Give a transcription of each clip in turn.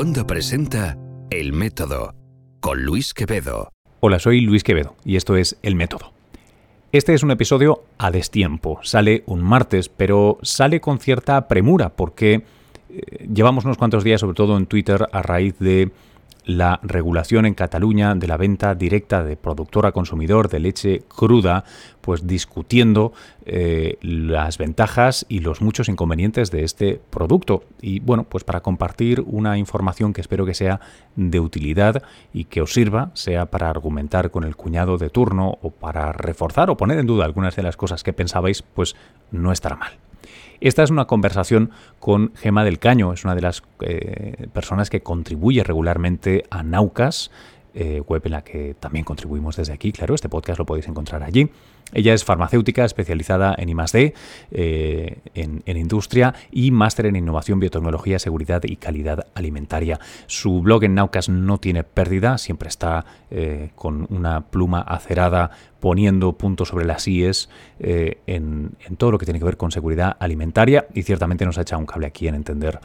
Wanda presenta El Método con Luis Quevedo. Hola, soy Luis Quevedo y esto es El Método. Este es un episodio a destiempo. Sale un martes, pero sale con cierta premura porque eh, llevamos unos cuantos días, sobre todo en Twitter, a raíz de la regulación en Cataluña de la venta directa de productor a consumidor de leche cruda, pues discutiendo eh, las ventajas y los muchos inconvenientes de este producto. Y bueno, pues para compartir una información que espero que sea de utilidad y que os sirva, sea para argumentar con el cuñado de turno o para reforzar o poner en duda algunas de las cosas que pensabais, pues no estará mal. Esta es una conversación con Gema del Caño, es una de las eh, personas que contribuye regularmente a Naucas, eh, web en la que también contribuimos desde aquí, claro, este podcast lo podéis encontrar allí. Ella es farmacéutica especializada en I+.D., eh, en, industria y máster en innovación, biotecnología, seguridad y calidad alimentaria. Su blog en Naucas no tiene pérdida, siempre está eh, con una pluma acerada poniendo puntos sobre las IES eh, en, todo lo que tiene que ver con seguridad alimentaria y ciertamente nos ha echado un cable aquí en entender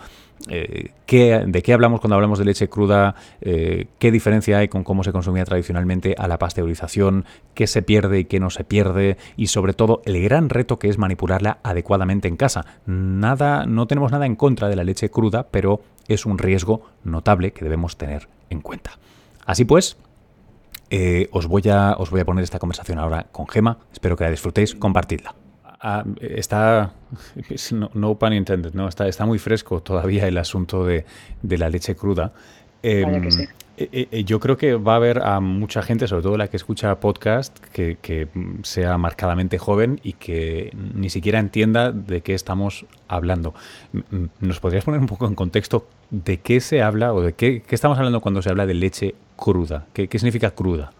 eh, qué, de qué hablamos cuando hablamos de leche cruda, qué diferencia hay con cómo se consumía tradicionalmente a la pasteurización, qué se pierde y qué no se pierde y sobre todo el gran reto que es manipularla adecuadamente en casa. Nada, no tenemos nada en contra de la leche cruda, pero es un riesgo notable que debemos tener en cuenta. Así pues, eh, os, voy a, os voy a poner esta conversación ahora con Gema. Espero que la disfrutéis. Compartidla. Ah, está, no, no intended, ¿no? Está, está muy fresco todavía el asunto de, de la leche cruda. Eh, que sí. eh, eh, yo creo que va a haber a mucha gente, sobre todo la que escucha podcast, que, que, sea marcadamente joven y que ni siquiera entienda de qué estamos hablando. ¿Nos podrías poner un poco en contexto de qué se habla o de qué, qué estamos hablando cuando se habla de leche cruda? ¿Qué, qué significa cruda?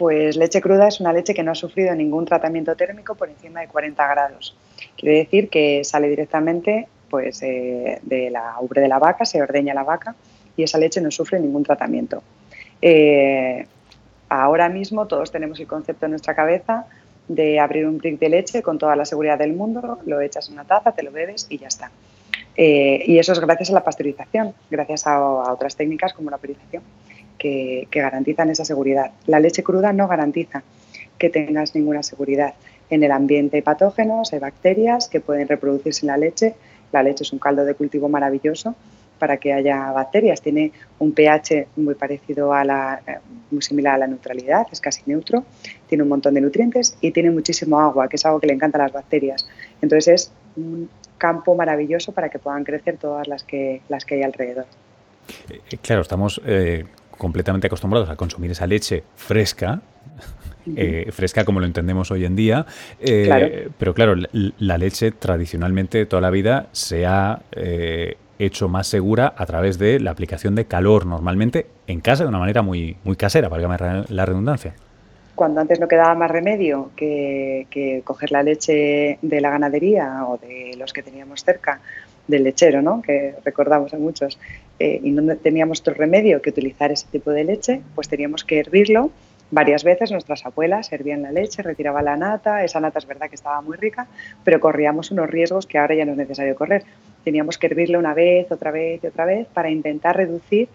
Pues leche cruda es una leche que no ha sufrido ningún tratamiento térmico por encima de 40 grados. Quiere decir que sale directamente pues, eh, de la ubre de la vaca, se ordeña la vaca y esa leche no sufre ningún tratamiento. Eh, ahora mismo todos tenemos el concepto en nuestra cabeza de abrir un brick de leche con toda la seguridad del mundo, lo echas en una taza, te lo bebes y ya está. Eh, y eso es gracias a la pasteurización, gracias a, otras técnicas como la purización que, que garantizan esa seguridad. La leche cruda no garantiza que tengas ninguna seguridad. En el ambiente hay patógenos, hay bacterias que pueden reproducirse en la leche. La leche es un caldo de cultivo maravilloso para que haya bacterias. Tiene un pH muy parecido a la, muy similar a la neutralidad, es casi neutro. Tiene un montón de nutrientes y tiene muchísimo agua, que es algo que le encanta a las bacterias. Entonces es un campo maravilloso para que puedan crecer todas las que, las que hay alrededor. Eh, claro, estamos eh, completamente acostumbrados a consumir esa leche fresca, eh, fresca como lo entendemos hoy en día, eh, Claro. pero claro, la, la leche tradicionalmente toda la vida se ha eh, hecho más segura a través de la aplicación de calor, normalmente en casa de una manera muy, muy casera, válgame la redundancia. Cuando antes no quedaba más remedio que, que coger la leche de la ganadería o de los que teníamos cerca, del lechero, ¿no? que recordamos a muchos, eh, y no teníamos otro remedio que utilizar ese tipo de leche, pues teníamos que hervirlo varias veces. Nuestras abuelas hervían la leche, retiraban la nata, esa nata es verdad que estaba muy rica, pero corríamos unos riesgos que ahora ya no es necesario correr. Teníamos que hervirlo una vez, otra vez y otra vez para intentar reducir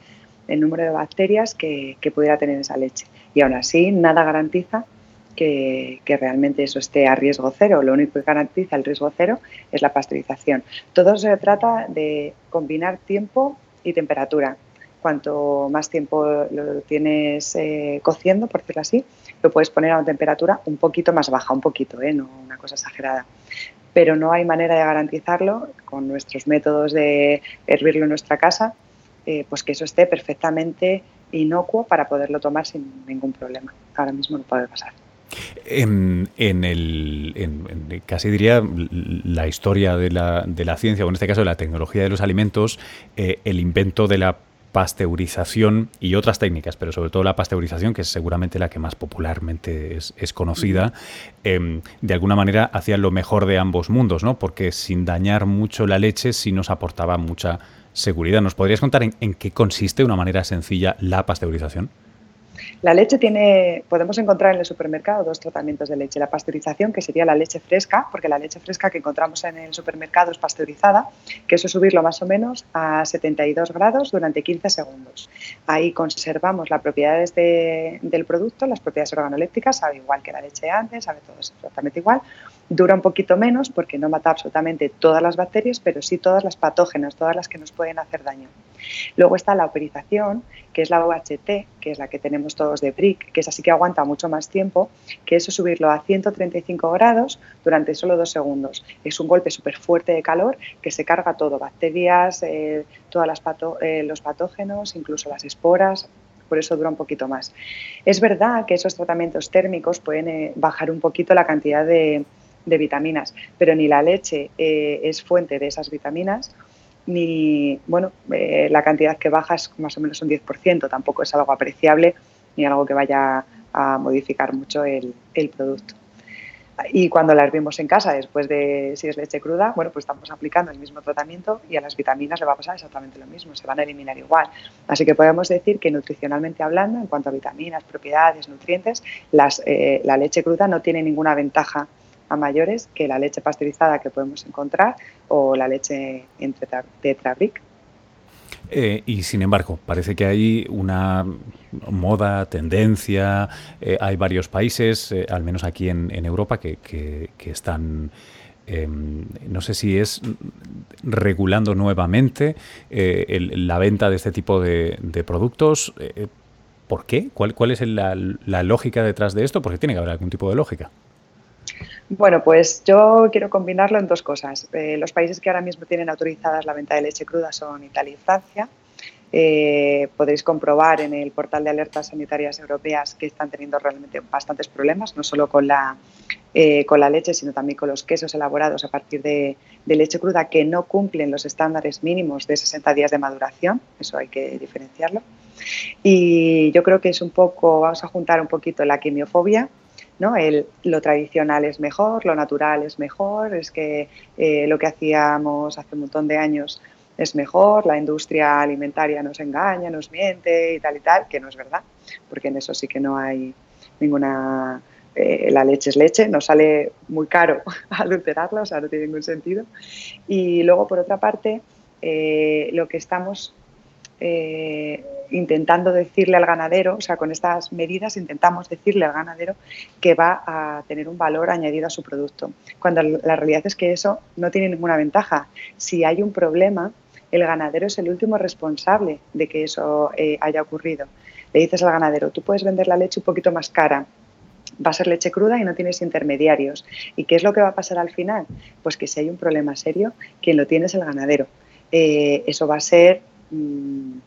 el número de bacterias que, pudiera tener esa leche. Y aún así, nada garantiza que, realmente eso esté a riesgo cero. Lo único que garantiza el riesgo cero es la pasteurización. Todo se trata de combinar tiempo y temperatura. Cuanto más tiempo lo tienes eh, cociendo, por decirlo así, lo puedes poner a una temperatura un poquito más baja, un poquito, ¿eh? no una cosa exagerada. Pero no hay manera de garantizarlo con nuestros métodos de hervirlo en nuestra casa, eh, pues que eso esté perfectamente inocuo para poderlo tomar sin ningún problema. Ahora mismo no puede pasar. En, el, casi diría la historia de la, de la, ciencia, o en este caso de la tecnología de los alimentos, el invento de la pasteurización y otras técnicas, pero sobre todo la pasteurización, que es seguramente la que más popularmente es, es conocida, eh, de alguna manera hacía lo mejor de ambos mundos, ¿no? Porque sin dañar mucho la leche sí nos aportaba mucha seguridad. ¿Nos podrías contar en, en qué consiste de una manera sencilla la pasteurización? La leche tiene, podemos encontrar en el supermercado dos tratamientos de leche. La pasteurización, que sería la leche fresca, porque la leche fresca que encontramos en el supermercado es pasteurizada, que eso es subirlo más o menos a 72 grados durante 15 segundos. Ahí conservamos las propiedades del producto, las propiedades organolépticas, sabe igual que la leche antes, sabe todo exactamente igual. Dura un poquito menos porque no mata absolutamente todas las bacterias, pero sí todas las patógenas, todas las que nos pueden hacer daño. Luego está la operización, que es la OHT, que es la que tenemos todos de BRIC, que es así que aguanta mucho más tiempo, que eso subirlo a 135 grados durante solo dos segundos. Es un golpe súper fuerte de calor que se carga todo, bacterias, eh, todos eh, los patógenos, incluso las esporas, por eso dura un poquito más. Es verdad que esos tratamientos térmicos pueden eh, bajar un poquito la cantidad de, de vitaminas, pero ni la leche eh, es fuente de esas vitaminas, ni, bueno, eh, la cantidad que baja es más o menos un 10%, tampoco es algo apreciable ni algo que vaya a modificar mucho el, el producto. Y cuando la hervimos en casa, después de si es leche cruda, bueno, pues estamos aplicando el mismo tratamiento y a las vitaminas le va a pasar exactamente lo mismo, se van a eliminar igual. Así que podemos decir que nutricionalmente hablando, en cuanto a vitaminas, propiedades, nutrientes, las, eh, la leche cruda no tiene ninguna ventaja a mayores que la leche pasteurizada que podemos encontrar o la leche en tetrabric. Eh, y sin embargo, parece que hay una moda, tendencia, eh, hay varios países, eh, al menos aquí en, Europa, que, están, em, no sé si es regulando nuevamente la venta de este tipo de, productos. ¿Por qué? ¿Cuál, cuál es la, la lógica detrás de esto? Porque tiene que haber algún tipo de lógica. Bueno, pues yo quiero combinarlo en dos cosas. Eh, los países que ahora mismo tienen autorizadas la venta de leche cruda son Italia y Francia. Eh, podéis comprobar en el portal de alertas sanitarias europeas que están teniendo realmente bastantes problemas, no solo con la, eh, con la leche, sino también con los quesos elaborados a partir de, de, leche cruda que no cumplen los estándares mínimos de 60 días de maduración. Eso hay que diferenciarlo. Y yo creo que es un poco, vamos a juntar un poquito la quimiofobia ¿no? El, lo tradicional es mejor, lo natural es mejor, es que eh, lo que hacíamos hace un montón de años es mejor, la industria alimentaria nos engaña, nos miente y tal y tal, que no es verdad, porque en eso sí que no hay ninguna... Eh, la leche es leche, nos sale muy caro adulterarla, o sea, no tiene ningún sentido. Y luego, por otra parte, eh, lo que estamos eh, intentando decirle al ganadero, o sea, con estas medidas intentamos decirle al ganadero que va a tener un valor añadido a su producto, cuando la realidad es que eso no tiene ninguna ventaja. Si hay un problema, el ganadero es el último responsable de que eso eh, haya ocurrido. Le dices al ganadero, tú puedes vender la leche un poquito más cara, va a ser leche cruda y no tienes intermediarios. ¿Y qué es lo que va a pasar al final? Pues que si hay un problema serio, quien lo tiene es el ganadero. Eh, eso va a ser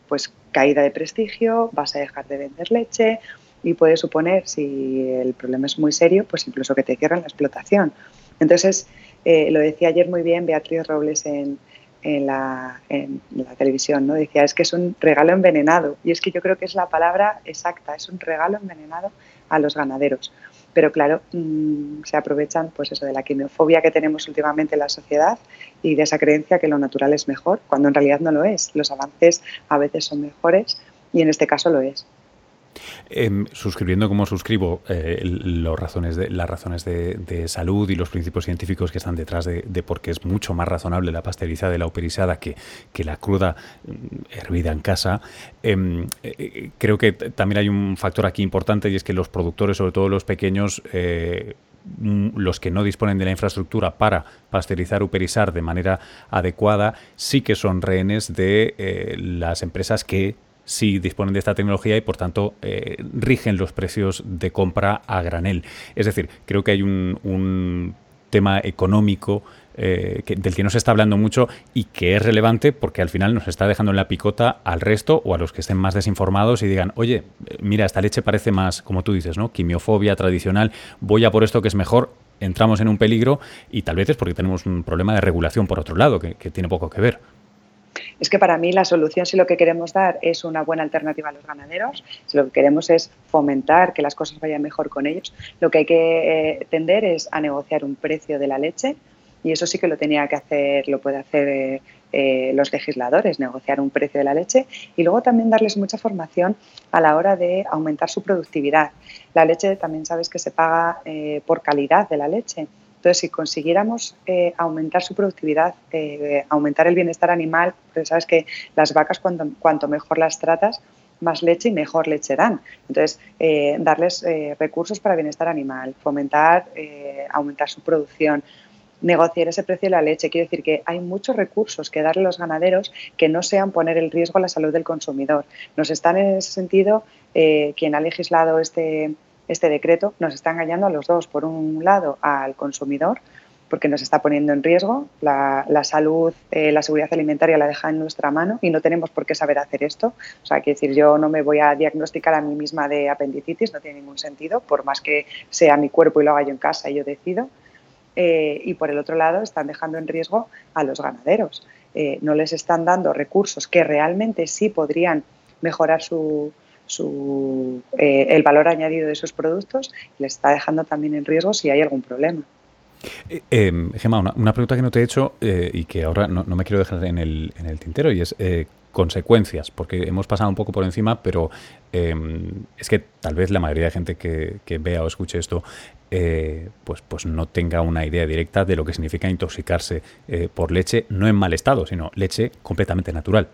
pues caída de prestigio, vas a dejar de vender leche y puede suponer, si el problema es muy serio, pues incluso que te cierren la explotación. Entonces, eh, lo decía ayer muy bien Beatriz Robles en, la, en, la, televisión, ¿no? Decía, es que es un regalo envenenado. Y es que yo creo que es la palabra exacta, es un regalo envenenado a los ganaderos pero claro, mm, se aprovechan pues eso de la quimiofobia que tenemos últimamente en la sociedad y de esa creencia que lo natural es mejor, cuando en realidad no lo es. Los avances a veces son mejores y en este caso lo es. Em, suscribiendo como suscribo eh, las razones de, salud y los principios científicos que están detrás de, por qué es mucho más razonable la pasteurizada y la uperizada que, que la cruda mm, hervida en casa, em, eh, eh, creo que también hay un factor aquí importante y es que los productores, sobre todo los pequeños, mm, los que no disponen de la infraestructura para pasteurizar, uperizar de manera adecuada, sí que son rehenes de las empresas que si disponen de esta tecnología y por tanto eh, rigen los precios de compra a granel. Es decir, creo que hay un, tema económico eh, del que no se está hablando mucho y que es relevante porque al final nos está dejando en la picota al resto o a los que estén más desinformados y digan, oye, mira, esta leche parece más, como tú dices, ¿no? Quimiofobia tradicional, voy a por esto que es mejor, entramos en un peligro y tal vez es porque tenemos un problema de regulación por otro lado, que tiene poco que ver es que para mí la solución, si lo que queremos dar es una buena alternativa a los ganaderos, si lo que queremos es fomentar que las cosas vayan mejor con ellos, lo que hay que eh, tender es a negociar un precio de la leche y eso sí que lo tenía que hacer, lo puede hacer eh, los legisladores, negociar un precio de la leche y luego también darles mucha formación a la hora de aumentar su productividad. La leche también sabes que se paga eh, por calidad de la leche. Entonces, si consiguiéramos eh, aumentar su productividad, aumentar el bienestar animal, pues sabes que las vacas cuanto, cuanto mejor las tratas, más leche y mejor leche dan. Entonces, darles recursos para bienestar animal, fomentar, aumentar su producción, negociar ese precio de la leche. Quiere decir que hay muchos recursos que darle a los ganaderos que no sean poner en riesgo la salud del consumidor. Nos están en ese sentido, eh, quien ha legislado este, este decreto, nos está engañando a los dos. Por un lado, al consumidor, porque nos está poniendo en riesgo. La, salud, eh, la seguridad alimentaria la deja en nuestra mano y no tenemos por qué saber hacer esto. O sea, quiero decir, yo no me voy a diagnosticar a mí misma de apendicitis, no tiene ningún sentido, por más que sea mi cuerpo y lo haga yo en casa y yo decido. Eh, y por el otro lado están dejando en riesgo a los ganaderos. Eh, no les están dando recursos que realmente sí podrían mejorar su, eh, el valor añadido de sus productos, les está dejando también en riesgo si hay algún problema. Gemma, una, pregunta que no te he hecho y que ahora no, me quiero dejar en el, en el tintero y es consecuencias, porque hemos pasado un poco por encima, pero es que tal vez la mayoría de gente que, que vea o escuche esto eh, pues, pues no tenga una idea directa de lo que significa intoxicarse eh, por leche, no en mal estado, sino leche completamente natural.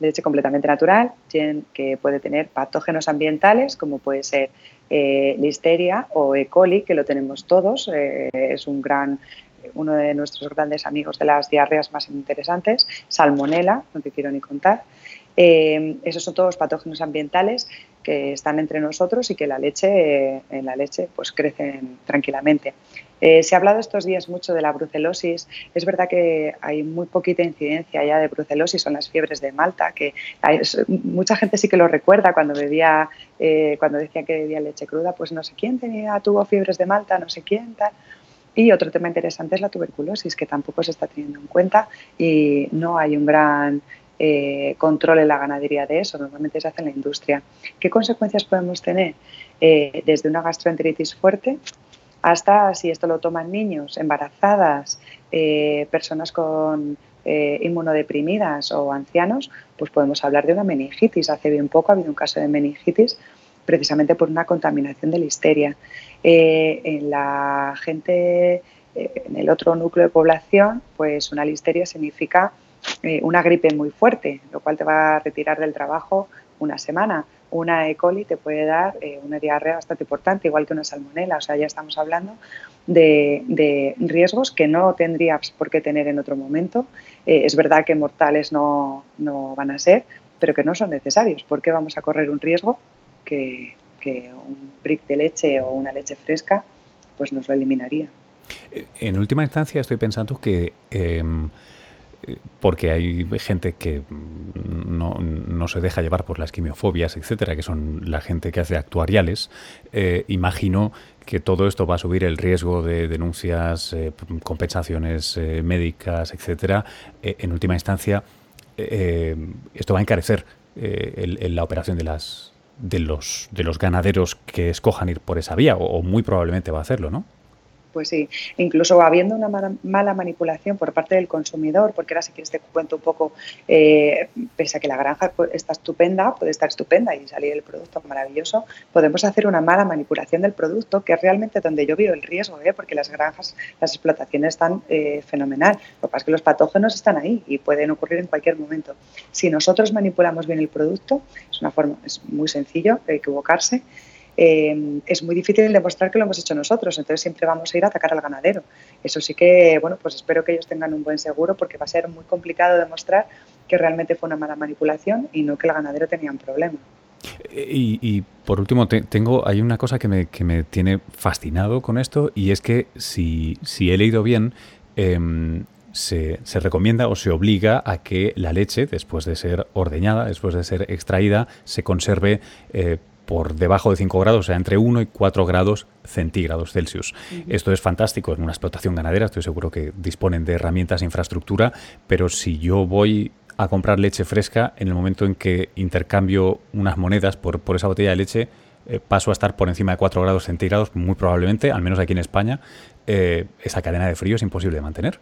Leche completamente natural, que puede tener patógenos ambientales, como puede ser eh, listeria o E. coli, que lo tenemos todos. es un gran uno de nuestros grandes amigos de las diarreas más interesantes, salmonela, no te quiero ni contar. esos son todos patógenos ambientales que están entre nosotros y que la leche, en la leche pues crecen tranquilamente. Eh, se ha hablado estos días mucho de la brucelosis. Es verdad que hay muy poquita incidencia ya de brucelosis, son las fiebres de Malta, que mucha gente sí que lo recuerda cuando bebía, eh, cuando decía que bebía leche cruda, pues no sé quién tenía, tuvo fiebres de Malta, no sé quién, tal. Y otro tema interesante es la tuberculosis, que tampoco se está teniendo en cuenta y no hay un gran eh, controle la ganadería de eso, normalmente se hace en la industria. ¿Qué consecuencias podemos tener? Eh, desde una gastroenteritis fuerte hasta, si esto lo toman niños, embarazadas, eh, personas con eh, inmunodeprimidas o ancianos, pues podemos hablar de una meningitis. Hace bien poco ha habido un caso de meningitis precisamente por una contaminación de listeria. en la gente, en el otro núcleo de población, pues una listeria significa eh, una gripe muy fuerte, lo cual te va a retirar del trabajo una semana. Una E. coli te puede dar eh, una diarrea bastante importante, igual que una salmonela. O sea, ya estamos hablando de, riesgos que no tendrías por qué tener en otro momento. Eh, es verdad que mortales no, van a ser, pero que no son necesarios. ¿Por qué vamos a correr un riesgo que, que un brick de leche o una leche fresca pues nos lo eliminaría? En última instancia estoy pensando que em, porque hay gente que no, se deja llevar por las quimiofobias, etcétera, que son la gente que hace actuariales. Eh, imagino que todo esto va a subir el riesgo de denuncias, eh, compensaciones eh, médicas, etcétera. en última instancia, esto va a encarecer la operación de las de los de los ganaderos que escojan ir por esa vía, o muy probablemente va a hacerlo, ¿no? Pues sí, incluso habiendo una mala, manipulación por parte del consumidor, porque ahora si quieres te cuento un poco, eh, pese a que la granja está estupenda, puede estar estupenda y salir el producto maravilloso, podemos hacer una mala manipulación del producto, que es realmente donde yo veo el riesgo, ¿eh? porque las granjas, las explotaciones están eh, fenomenal. Lo que pasa es que los patógenos están ahí y pueden ocurrir en cualquier momento. Si nosotros manipulamos bien el producto, es una forma, es muy sencillo equivocarse, eh, es muy difícil demostrar que lo hemos hecho nosotros, entonces siempre vamos a ir a atacar al ganadero. Eso sí que, bueno, pues espero que ellos tengan un buen seguro porque va a ser muy complicado demostrar que realmente fue una mala manipulación y no que el ganadero tenía un problema. Y, por último, tengo, hay una cosa que me, que me, tiene fascinado con esto y es que si, si he leído bien, em, se, se, recomienda o se obliga a que la leche, después de ser ordeñada, después de ser extraída, se conserve eh, por debajo de 5 grados, o sea, entre 1 y 4 grados centígrados Celsius. Esto es fantástico en una explotación ganadera, estoy seguro que disponen de herramientas e infraestructura, pero si yo voy a comprar leche fresca, en el momento en que intercambio unas monedas por, por esa botella de leche, eh, paso a estar por encima de 4 grados centígrados, muy probablemente, al menos aquí en España. eh, esa cadena de frío es imposible de mantener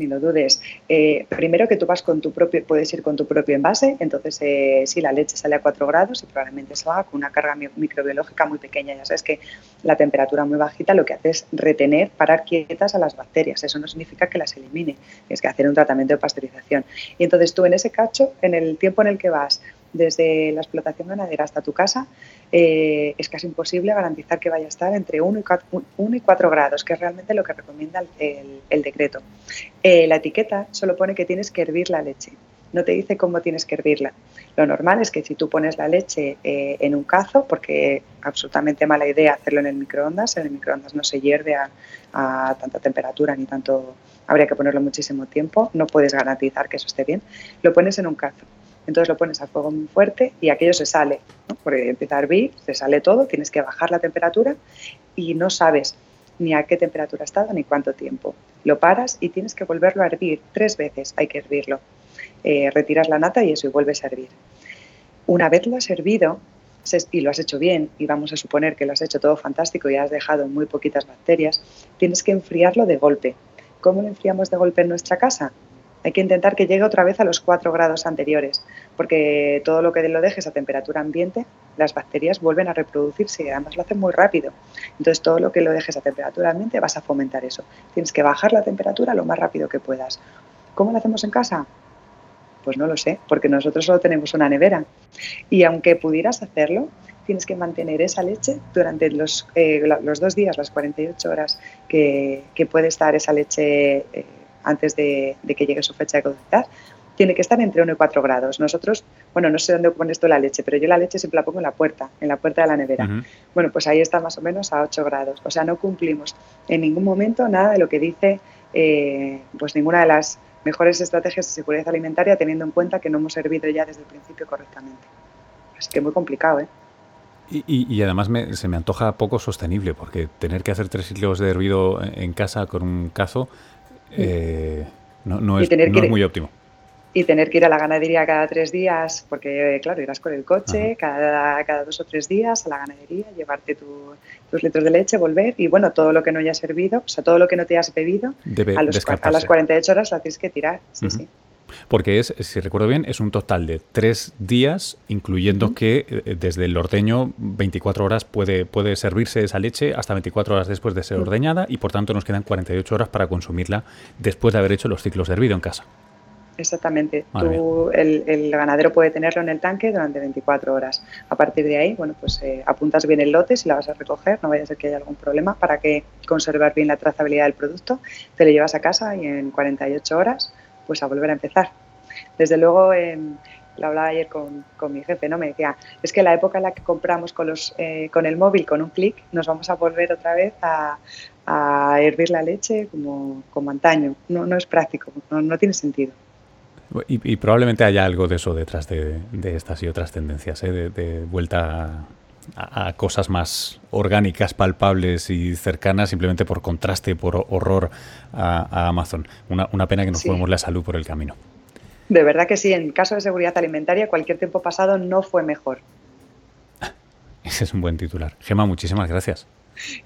ni lo dudes. Eh, primero que tú vas con tu propio, puedes ir con tu propio envase, entonces eh, si la leche sale a 4 grados y probablemente salga con una carga microbiológica muy pequeña. Ya sabes que la temperatura muy bajita lo que hace es retener, parar quietas a las bacterias. Eso no significa que las elimine, es que hacer un tratamiento de pasteurización. Y entonces tú en ese cacho, en el tiempo en el que vas desde la explotación ganadera hasta tu casa, eh, es casi imposible garantizar que vaya a estar entre 1 y 4, grados, que es realmente lo que recomienda el, decreto. Eh, la etiqueta solo pone que tienes que hervir la leche, no te dice cómo tienes que hervirla. Lo normal es que si tú pones la leche eh, en un cazo, porque absolutamente mala idea hacerlo en el microondas, en el microondas no se hierve a, a tanta temperatura ni tanto, habría que ponerlo muchísimo tiempo, no puedes garantizar que eso esté bien, lo pones en un cazo entonces lo pones a fuego muy fuerte y aquello se sale, porque empieza a hervir, se sale todo, tienes que bajar la temperatura y no sabes ni a qué temperatura ha estado ni cuánto tiempo. Lo paras y tienes que volverlo a hervir tres veces, hay que hervirlo. Eh, retiras la nata y eso y vuelves a hervir. Una vez lo has hervido y lo has hecho bien y vamos a suponer que lo has hecho todo fantástico y has dejado muy poquitas bacterias, tienes que enfriarlo de golpe. ¿Cómo lo enfriamos de golpe en nuestra casa? Hay que intentar que llegue otra vez a los 4 grados anteriores, porque todo lo que lo dejes a temperatura ambiente, las bacterias vuelven a reproducirse y además lo hacen muy rápido. Entonces, todo lo que lo dejes a temperatura ambiente vas a fomentar eso. Tienes que bajar la temperatura lo más rápido que puedas. ¿Cómo lo hacemos en casa? Pues no lo sé, porque nosotros solo tenemos una nevera. Y aunque pudieras hacerlo, tienes que mantener esa leche durante los, eh, los dos días, las 48 horas que, puede estar esa leche. Eh, antes de, que llegue su fecha de cosechar, tiene que estar entre 1 y 4 grados. Nosotros, bueno, no sé dónde pones tú la leche, pero yo la leche siempre la pongo en la puerta, en la puerta de la nevera. Bueno, pues ahí está más o menos a 8 grados. O sea, no cumplimos en ningún momento nada de lo que dice eh, pues ninguna de las mejores estrategias de seguridad alimentaria, teniendo en cuenta que no hemos servido ya desde el principio correctamente. Así que muy complicado, ¿eh? Y, además se me antoja poco sostenible, porque tener que hacer tres kilos de hervido en casa con un cazo eh, no, es, muy óptimo. Y tener que ir a la ganadería cada tres días, porque claro, irás con el coche cada, cada dos o tres días a la ganadería, llevarte tus litros de leche, volver y bueno, todo lo que no hayas servido, o sea, todo lo que no te has bebido, a, a, las 48 horas lo tienes que tirar. Sí, sí. Porque es, si recuerdo bien, es un total de tres días, incluyendo que eh, desde el ordeño 24 horas puede, puede servirse esa leche hasta 24 horas después de ser ordeñada y por tanto nos quedan 48 horas para consumirla después de haber hecho los ciclos de hervido en casa. Exactamente. Tú, el, ganadero puede tenerlo en el tanque durante 24 horas. A partir de ahí, bueno, pues eh, apuntas bien el lote si la vas a recoger, no vaya a ser que haya algún problema para que conservar bien la trazabilidad del producto. Te lo llevas a casa y en 48 horas pues a volver a empezar. Desde luego, lo hablaba ayer con, mi jefe, ¿no? Me decía, es que la época en la que compramos con, los, eh, con el móvil, con un clic, nos vamos a volver otra vez a, hervir la leche como, como antaño. No, no es práctico, no, tiene sentido. Y, probablemente haya algo de eso detrás de, estas y otras tendencias, ¿eh? de, vuelta a, cosas más orgánicas, palpables y cercanas, simplemente por contraste, por horror a, Amazon. Una, pena que nos sí. la salud por el camino. De verdad que sí, en caso de seguridad alimentaria, cualquier tiempo pasado no fue mejor. Ese es un buen titular. Gema, muchísimas gracias.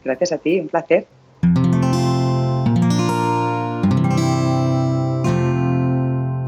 Gracias a ti, un placer.